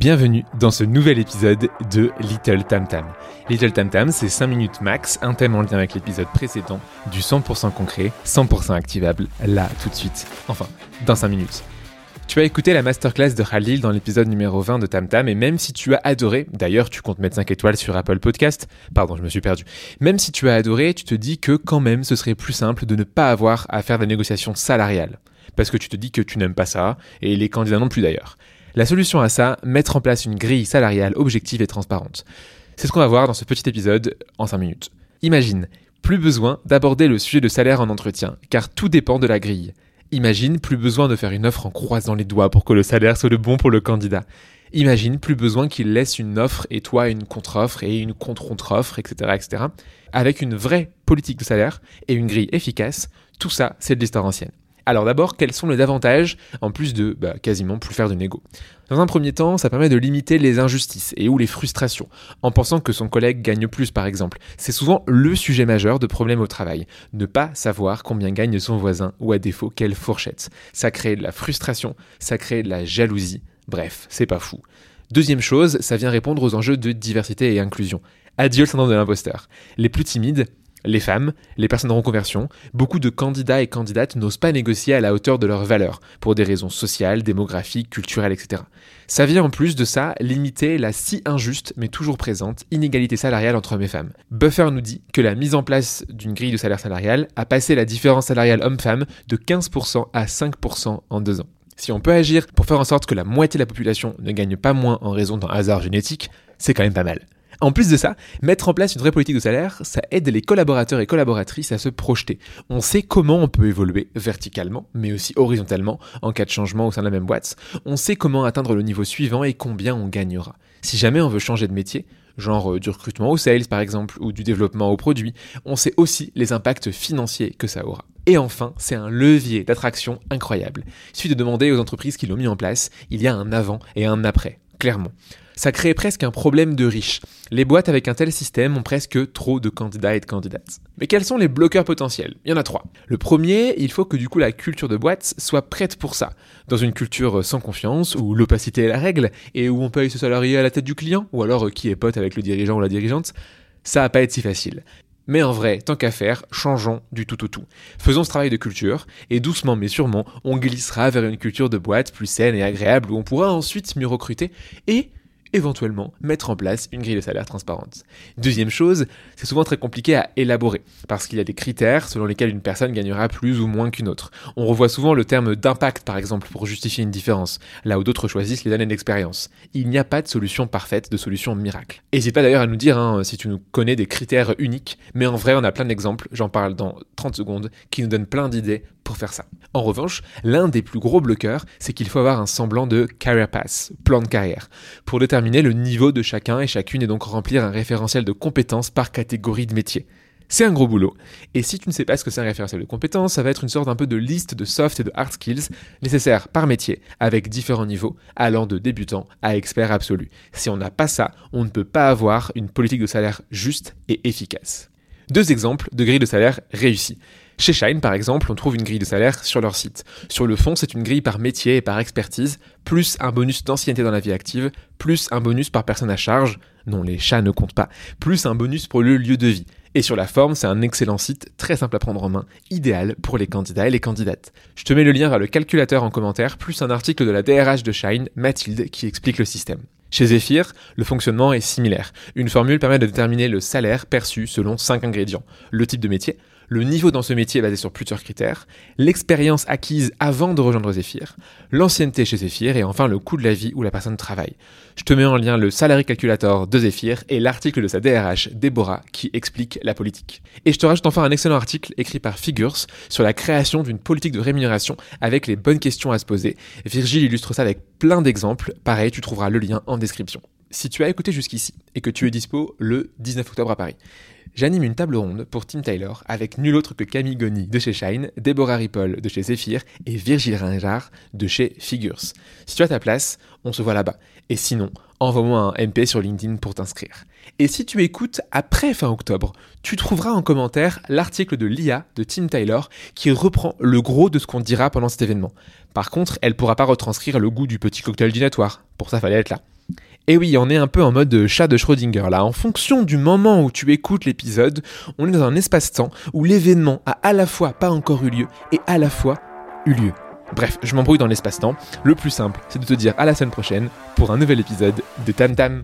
Bienvenue dans ce nouvel épisode de Little Tam Tam. Little Tam Tam, c'est 5 minutes max, un thème en lien avec l'épisode précédent, du 100% concret, 100% activable, là, tout de suite. Enfin, dans 5 minutes. Tu as écouté la masterclass de Khalil dans l'épisode numéro 20 de Tam Tam et même si tu as adoré, d'ailleurs tu comptes mettre 5 étoiles sur Apple Podcast, pardon je me suis perdu, même si tu as adoré, tu te dis que quand même ce serait plus simple de ne pas avoir à faire des négociations salariales. Parce que tu te dis que tu n'aimes pas ça, et les candidats non plus d'ailleurs. La solution à ça, mettre en place une grille salariale objective et transparente. C'est ce qu'on va voir dans ce petit épisode en 5 minutes. Imagine, plus besoin d'aborder le sujet de salaire en entretien, car tout dépend de la grille. Imagine, plus besoin de faire une offre en croisant les doigts pour que le salaire soit le bon pour le candidat. Imagine, plus besoin qu'il laisse une offre et toi une contre-offre et une contre-contre-offre, etc., etc. Avec une vraie politique de salaire et une grille efficace, tout ça, c'est de l'histoire ancienne. Alors d'abord, quels sont les avantages, en plus de bah, quasiment plus faire de négo? Dans un premier temps, ça permet de limiter les injustices et ou les frustrations, en pensant que son collègue gagne plus par exemple. C'est souvent le sujet majeur de problème au travail, ne pas savoir combien gagne son voisin ou à défaut quelle fourchette. Ça crée de la frustration, ça crée de la jalousie, bref, c'est pas fou. Deuxième chose, ça vient répondre aux enjeux de diversité et inclusion. Adieu le syndrome de l'imposteur. Les plus timides, les femmes, les personnes en reconversion, beaucoup de candidats et candidates n'osent pas négocier à la hauteur de leurs valeurs, pour des raisons sociales, démographiques, culturelles, etc. Ça vient en plus de ça limiter la si injuste, mais toujours présente, inégalité salariale entre hommes et femmes. Buffer nous dit que la mise en place d'une grille de salaire salarial a passé la différence salariale homme-femme de 15% à 5% en deux ans. Si on peut agir pour faire en sorte que la moitié de la population ne gagne pas moins en raison d'un hasard génétique, c'est quand même pas mal. En plus de ça, mettre en place une vraie politique de salaire, ça aide les collaborateurs et collaboratrices à se projeter. On sait comment on peut évoluer verticalement, mais aussi horizontalement, en cas de changement au sein de la même boîte. On sait comment atteindre le niveau suivant et combien on gagnera. Si jamais on veut changer de métier, genre euh, du recrutement au sales par exemple, ou du développement au produit, on sait aussi les impacts financiers que ça aura. Et enfin, c'est un levier d'attraction incroyable. Il suffit de demander aux entreprises qui l'ont mis en place, il y a un avant et un après, clairement ça crée presque un problème de riches. Les boîtes avec un tel système ont presque trop de candidats et de candidates. Mais quels sont les bloqueurs potentiels? Il y en a trois. Le premier, il faut que du coup la culture de boîte soit prête pour ça. Dans une culture sans confiance, où l'opacité est la règle, et où on paye ce salarié à la tête du client, ou alors euh, qui est pote avec le dirigeant ou la dirigeante, ça va pas être si facile. Mais en vrai, tant qu'à faire, changeons du tout au tout. Faisons ce travail de culture, et doucement mais sûrement, on glissera vers une culture de boîte plus saine et agréable où on pourra ensuite mieux recruter et éventuellement mettre en place une grille de salaire transparente. Deuxième chose, c'est souvent très compliqué à élaborer, parce qu'il y a des critères selon lesquels une personne gagnera plus ou moins qu'une autre. On revoit souvent le terme d'impact, par exemple, pour justifier une différence, là où d'autres choisissent les années d'expérience. Il n'y a pas de solution parfaite, de solution miracle. N'hésite pas d'ailleurs à nous dire hein, si tu nous connais des critères uniques, mais en vrai on a plein d'exemples, j'en parle dans 30 secondes, qui nous donnent plein d'idées faire ça. En revanche, l'un des plus gros bloqueurs, c'est qu'il faut avoir un semblant de career pass, plan de carrière, pour déterminer le niveau de chacun et chacune et donc remplir un référentiel de compétences par catégorie de métier. C'est un gros boulot. Et si tu ne sais pas ce que c'est un référentiel de compétences, ça va être une sorte un peu de liste de soft et de hard skills nécessaires par métier, avec différents niveaux, allant de débutant à expert absolu. Si on n'a pas ça, on ne peut pas avoir une politique de salaire juste et efficace. Deux exemples de grilles de salaire réussies. Chez Shine, par exemple, on trouve une grille de salaire sur leur site. Sur le fond, c'est une grille par métier et par expertise, plus un bonus d'ancienneté dans la vie active, plus un bonus par personne à charge, non les chats ne comptent pas, plus un bonus pour le lieu de vie. Et sur la forme, c'est un excellent site, très simple à prendre en main, idéal pour les candidats et les candidates. Je te mets le lien vers le calculateur en commentaire, plus un article de la DRH de Shine, Mathilde, qui explique le système. Chez Zephyr, le fonctionnement est similaire. Une formule permet de déterminer le salaire perçu selon 5 ingrédients. Le type de métier, le niveau dans ce métier est basé sur plusieurs critères, l'expérience acquise avant de rejoindre Zephyr, l'ancienneté chez Zephyr et enfin le coût de la vie où la personne travaille. Je te mets en lien le salary calculator de Zephyr et l'article de sa DRH, Déborah, qui explique la politique. Et je te rajoute enfin un excellent article écrit par Figures sur la création d'une politique de rémunération avec les bonnes questions à se poser. Virgile illustre ça avec plein d'exemples. Pareil, tu trouveras le lien en description. Si tu as écouté jusqu'ici et que tu es dispo le 19 octobre à Paris, j'anime une table ronde pour Tim Taylor avec nul autre que Camille Goni de chez Shine, Deborah Ripoll de chez Zephyr et Virgile Ringard de chez Figures. Si tu as ta place, on se voit là-bas. Et sinon, envoie-moi un MP sur LinkedIn pour t'inscrire. Et si tu écoutes après fin octobre, tu trouveras en commentaire l'article de l'IA de Tim Taylor qui reprend le gros de ce qu'on dira pendant cet événement. Par contre, elle pourra pas retranscrire le goût du petit cocktail dînatoire. Pour ça, fallait être là. Et oui, on est un peu en mode chat de Schrödinger là. En fonction du moment où tu écoutes l'épisode, on est dans un espace-temps où l'événement a à la fois pas encore eu lieu et à la fois eu lieu. Bref, je m'embrouille dans l'espace-temps. Le plus simple, c'est de te dire à la semaine prochaine pour un nouvel épisode de Tam Tam.